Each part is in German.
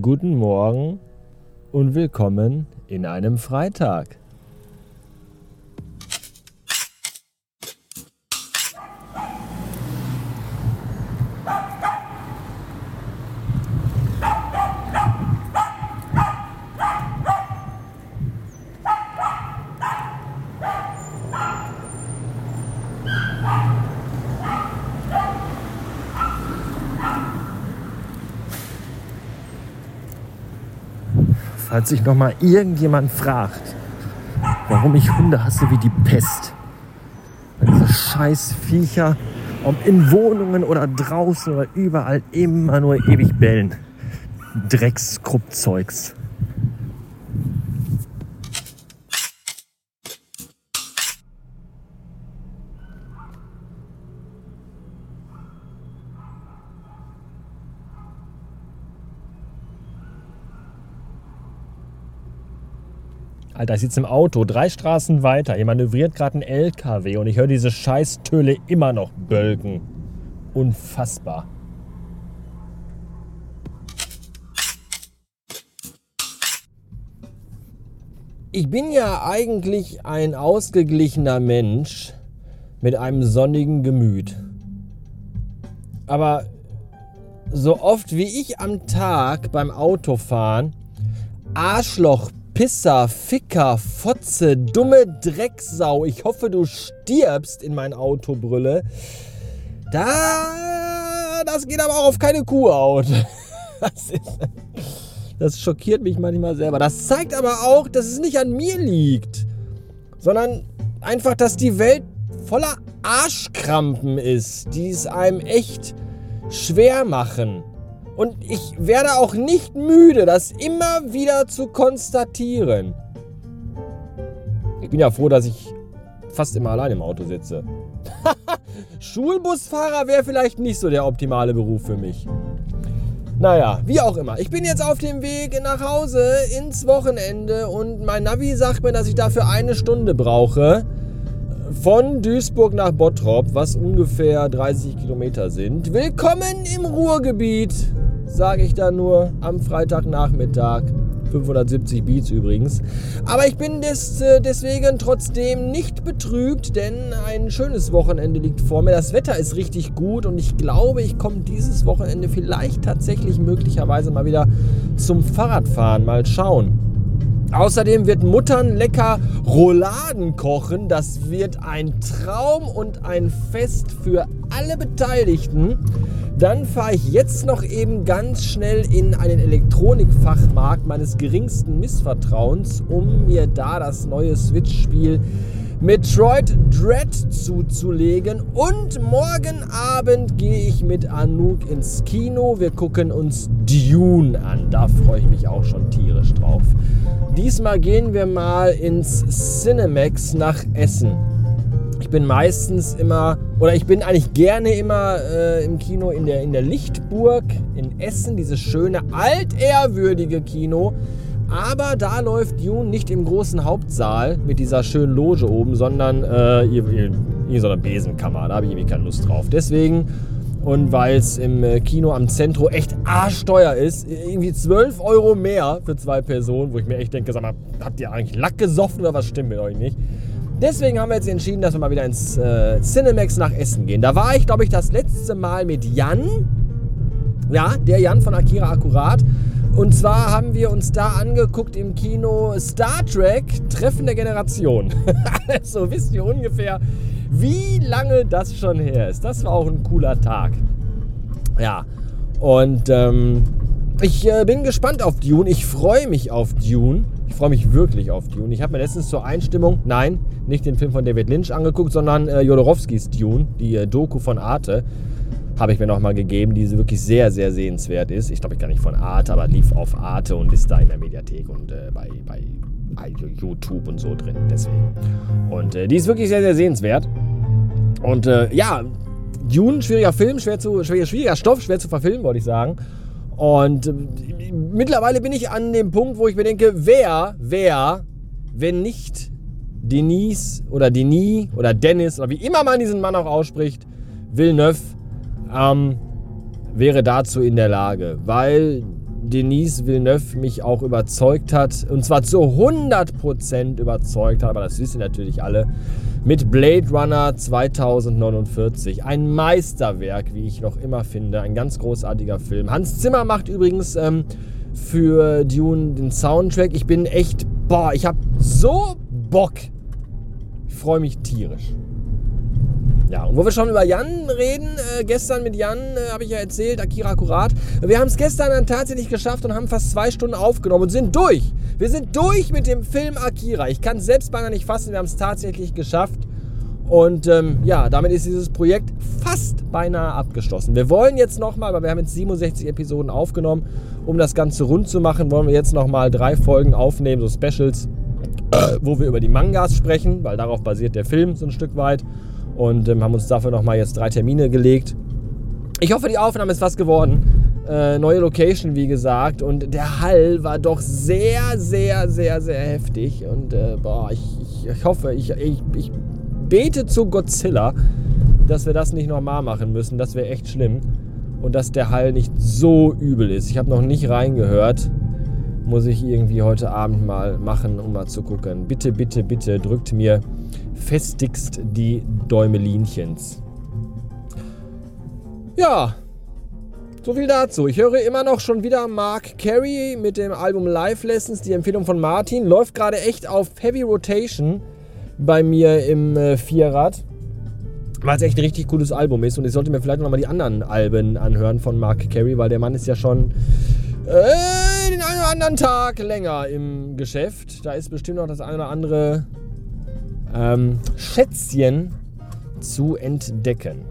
Guten Morgen und willkommen in einem Freitag. Falls sich noch mal irgendjemand fragt, warum ich Hunde hasse wie die Pest. Weil diese scheiß Viecher, ob in Wohnungen oder draußen oder überall, immer nur ewig bellen. Dreckskruppzeugs. Alter, ich sitze im Auto, drei Straßen weiter. Hier manövriert gerade ein LKW und ich höre diese Scheißtöle immer noch bölken. Unfassbar. Ich bin ja eigentlich ein ausgeglichener Mensch mit einem sonnigen Gemüt. Aber so oft wie ich am Tag beim Autofahren Arschloch Pisser, Ficker, Fotze, dumme Drecksau, ich hoffe, du stirbst in mein Auto brülle. Da, das geht aber auch auf keine Kuhhaut. Das, das schockiert mich manchmal selber. Das zeigt aber auch, dass es nicht an mir liegt, sondern einfach, dass die Welt voller Arschkrampen ist, die es einem echt schwer machen. Und ich werde auch nicht müde, das immer wieder zu konstatieren. Ich bin ja froh, dass ich fast immer allein im Auto sitze. Schulbusfahrer wäre vielleicht nicht so der optimale Beruf für mich. Naja, wie auch immer. Ich bin jetzt auf dem Weg nach Hause ins Wochenende und mein Navi sagt mir, dass ich dafür eine Stunde brauche. Von Duisburg nach Bottrop, was ungefähr 30 Kilometer sind. Willkommen im Ruhrgebiet sage ich da nur am Freitagnachmittag. 570 Beats übrigens. Aber ich bin des, äh, deswegen trotzdem nicht betrübt, denn ein schönes Wochenende liegt vor mir. Das Wetter ist richtig gut und ich glaube, ich komme dieses Wochenende vielleicht tatsächlich möglicherweise mal wieder zum Fahrradfahren. Mal schauen. Außerdem wird Muttern lecker Rouladen kochen. Das wird ein Traum und ein Fest für alle Beteiligten. Dann fahre ich jetzt noch eben ganz schnell in einen Elektronikfachmarkt meines geringsten Missvertrauens, um mir da das neue Switch-Spiel Metroid Dread zuzulegen. Und morgen Abend gehe ich mit Anouk ins Kino. Wir gucken uns Dune an. Da freue ich mich auch schon tierisch drauf. Diesmal gehen wir mal ins Cinemax nach Essen. Ich bin meistens immer, oder ich bin eigentlich gerne immer äh, im Kino in der, in der Lichtburg in Essen, dieses schöne, altehrwürdige Kino. Aber da läuft Dune nicht im großen Hauptsaal mit dieser schönen Loge oben, sondern äh, in so einer Besenkammer. Da habe ich irgendwie keine Lust drauf. Deswegen und weil es im äh, Kino am Zentro echt arschteuer ist, irgendwie 12 Euro mehr für zwei Personen, wo ich mir echt denke, sag mal, habt ihr eigentlich Lack gesoffen oder was stimmt mit euch nicht? Deswegen haben wir jetzt entschieden, dass wir mal wieder ins äh, Cinemax nach Essen gehen. Da war ich, glaube ich, das letzte Mal mit Jan. Ja, der Jan von Akira Akkurat. Und zwar haben wir uns da angeguckt im Kino Star Trek Treffen der Generation. so wisst ihr ungefähr, wie lange das schon her ist. Das war auch ein cooler Tag. Ja, und ähm, ich äh, bin gespannt auf Dune. Ich freue mich auf Dune. Ich freue mich wirklich auf Dune. Ich habe mir letztens zur Einstimmung, nein, nicht den Film von David Lynch angeguckt, sondern äh, Jodorowskis Dune, die äh, Doku von Arte, habe ich mir nochmal gegeben, die wirklich sehr, sehr sehenswert ist. Ich glaube, ich gar nicht von Arte, aber lief auf Arte und ist da in der Mediathek und äh, bei, bei, YouTube und so drin. Deswegen. Und äh, die ist wirklich sehr, sehr sehenswert. Und äh, ja, Dune, schwieriger Film, schwer zu, schwieriger Stoff, schwer zu verfilmen, wollte ich sagen. Und äh, mittlerweile bin ich an dem Punkt, wo ich mir denke, wer, wer, wenn nicht Denise oder Denis oder Dennis oder wie immer man diesen Mann auch ausspricht, Villeneuve, ähm, wäre dazu in der Lage. Weil Denise Villeneuve mich auch überzeugt hat. Und zwar zu 100% überzeugt hat, aber das wissen natürlich alle. Mit Blade Runner 2049. Ein Meisterwerk, wie ich noch immer finde. Ein ganz großartiger Film. Hans Zimmer macht übrigens ähm, für Dune den Soundtrack. Ich bin echt, boah, ich habe so Bock. Ich freue mich tierisch. Ja, und wo wir schon über Jan reden, äh, gestern mit Jan äh, habe ich ja erzählt, Akira Akkurat. Wir haben es gestern dann tatsächlich geschafft und haben fast zwei Stunden aufgenommen und sind durch. Wir sind durch mit dem Film Akira. Ich kann es selbst beinahe nicht fassen, wir haben es tatsächlich geschafft. Und ähm, ja, damit ist dieses Projekt fast beinahe abgeschlossen. Wir wollen jetzt nochmal, weil wir haben jetzt 67 Episoden aufgenommen, um das Ganze rund zu machen, wollen wir jetzt nochmal drei Folgen aufnehmen, so Specials, äh, wo wir über die Mangas sprechen, weil darauf basiert der Film so ein Stück weit und ähm, haben uns dafür nochmal jetzt drei Termine gelegt. Ich hoffe, die Aufnahme ist was geworden. Äh, neue Location, wie gesagt. Und der Hall war doch sehr, sehr, sehr, sehr heftig. Und äh, boah, ich, ich, ich, hoffe, ich, ich, ich bete zu Godzilla, dass wir das nicht nochmal machen müssen. Das wäre echt schlimm. Und dass der Hall nicht so übel ist. Ich habe noch nicht reingehört. Muss ich irgendwie heute Abend mal machen, um mal zu gucken. Bitte, bitte, bitte drückt mir festigst die Däumelinchens. Ja, so viel dazu. Ich höre immer noch schon wieder Mark Carey mit dem Album Live Lessons, die Empfehlung von Martin. Läuft gerade echt auf Heavy Rotation bei mir im äh, Vierrad. Weil es echt ein richtig cooles Album ist. Und ich sollte mir vielleicht nochmal die anderen Alben anhören von Mark Carey, weil der Mann ist ja schon äh, den einen oder anderen Tag länger im Geschäft. Da ist bestimmt noch das eine oder andere ähm, Schätzchen zu entdecken.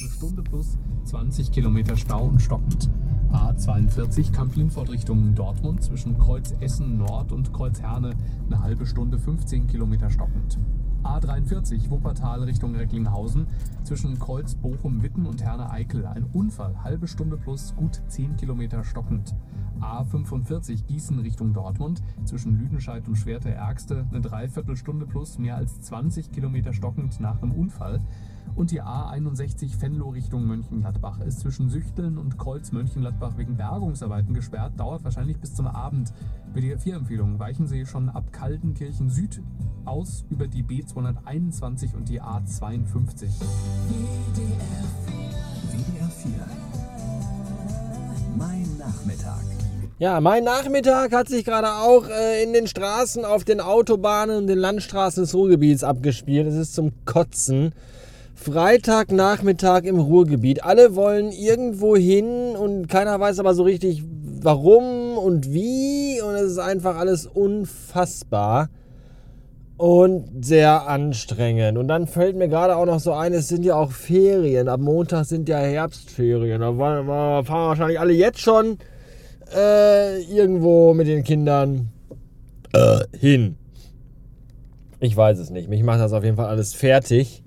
Eine Stunde plus 20 Kilometer Stau und stockend. A42 Kamp-Lindfort Richtung Dortmund zwischen Kreuz Essen Nord und Kreuz Herne eine halbe Stunde 15 Kilometer stockend. A43 Wuppertal Richtung Recklinghausen zwischen Kreuz Bochum Witten und Herne Eickel ein Unfall halbe Stunde plus gut 10 Kilometer stockend. A45 Gießen Richtung Dortmund zwischen Lüdenscheid und Schwerte Ärgste eine Dreiviertelstunde plus mehr als 20 Kilometer stockend nach einem Unfall. Und die A61 Venlo Richtung Mönchengladbach ist zwischen Süchteln und Kreuz Mönchengladbach wegen Bergungsarbeiten gesperrt, dauert wahrscheinlich bis zum Abend. WDR4-Empfehlung, weichen Sie schon ab Kaltenkirchen Süd aus über die B221 und die A52. WDR 4. Mein Nachmittag. Ja, mein Nachmittag hat sich gerade auch äh, in den Straßen, auf den Autobahnen und den Landstraßen des Ruhrgebiets abgespielt. Es ist zum Kotzen. Freitagnachmittag im Ruhrgebiet. Alle wollen irgendwo hin und keiner weiß aber so richtig warum und wie. Und es ist einfach alles unfassbar und sehr anstrengend. Und dann fällt mir gerade auch noch so ein, es sind ja auch Ferien. Ab Montag sind ja Herbstferien. Da fahren wahrscheinlich alle jetzt schon äh, irgendwo mit den Kindern äh, hin. Ich weiß es nicht. Mich macht das auf jeden Fall alles fertig.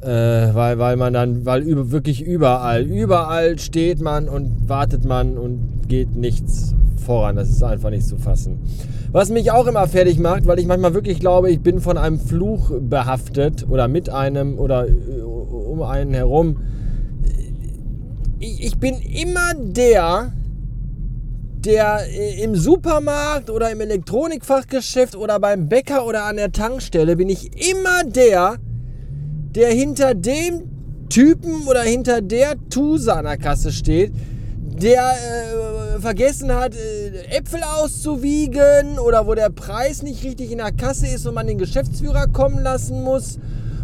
Äh, weil, weil man dann, weil über, wirklich überall, überall steht man und wartet man und geht nichts voran. Das ist einfach nicht zu fassen. Was mich auch immer fertig macht, weil ich manchmal wirklich glaube, ich bin von einem Fluch behaftet oder mit einem oder äh, um einen herum. Ich, ich bin immer der, der im Supermarkt oder im Elektronikfachgeschäft oder beim Bäcker oder an der Tankstelle bin ich immer der, der hinter dem Typen oder hinter der Tuse an der Kasse steht, der äh, vergessen hat, äh, Äpfel auszuwiegen oder wo der Preis nicht richtig in der Kasse ist und man den Geschäftsführer kommen lassen muss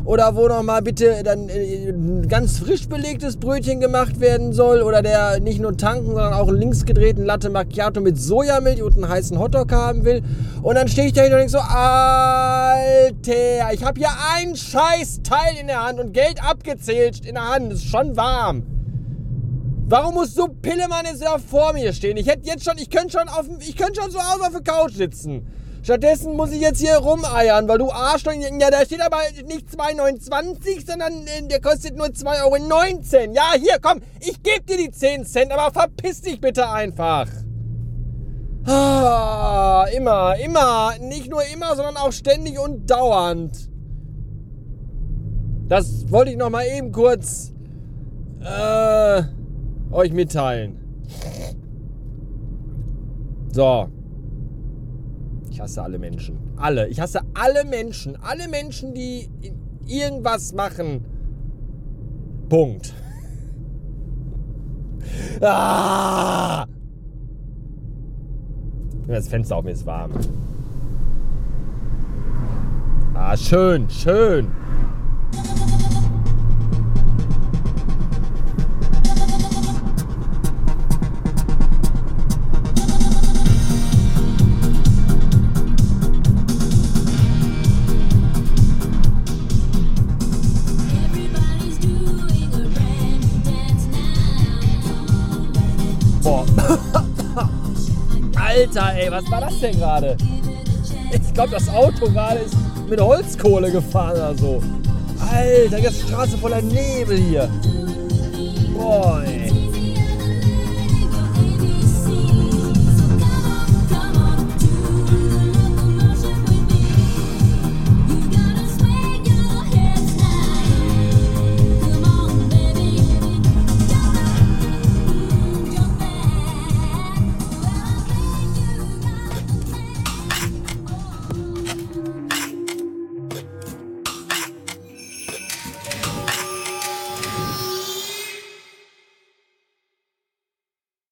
oder wo noch mal bitte dann äh, ganz frisch belegtes Brötchen gemacht werden soll oder der nicht nur tanken, sondern auch einen linksgedrehten Latte Macchiato mit Sojamilch und einen heißen Hotdog haben will. Und dann stehe ich da und denke so, Alter, ich habe hier ein scheiß Teil in der Hand und Geld abgezählt in der Hand, ist schon warm. Warum muss so Pillemann jetzt da vor mir stehen? Ich hätte jetzt schon, ich könnte schon auf, ich könnte schon so aus auf der Couch sitzen. Stattdessen muss ich jetzt hier rumeiern, weil du Arschloch, ja, da steht aber nicht 2,29, sondern äh, der kostet nur 2,19 Euro. Ja, hier, komm, ich gebe dir die 10 Cent, aber verpiss dich bitte einfach. Ah, immer, immer, nicht nur immer, sondern auch ständig und dauernd. Das wollte ich noch mal eben kurz äh, euch mitteilen. So. Ich hasse alle Menschen. Alle. Ich hasse alle Menschen. Alle Menschen, die irgendwas machen. Punkt. Ah! Das Fenster auf mir ist warm. Ah, schön, schön. Alter, ey, was war das denn gerade? Ich glaube, das Auto gerade ist mit Holzkohle gefahren oder so. Alter, jetzt Straße voller Nebel hier. Boah, ey.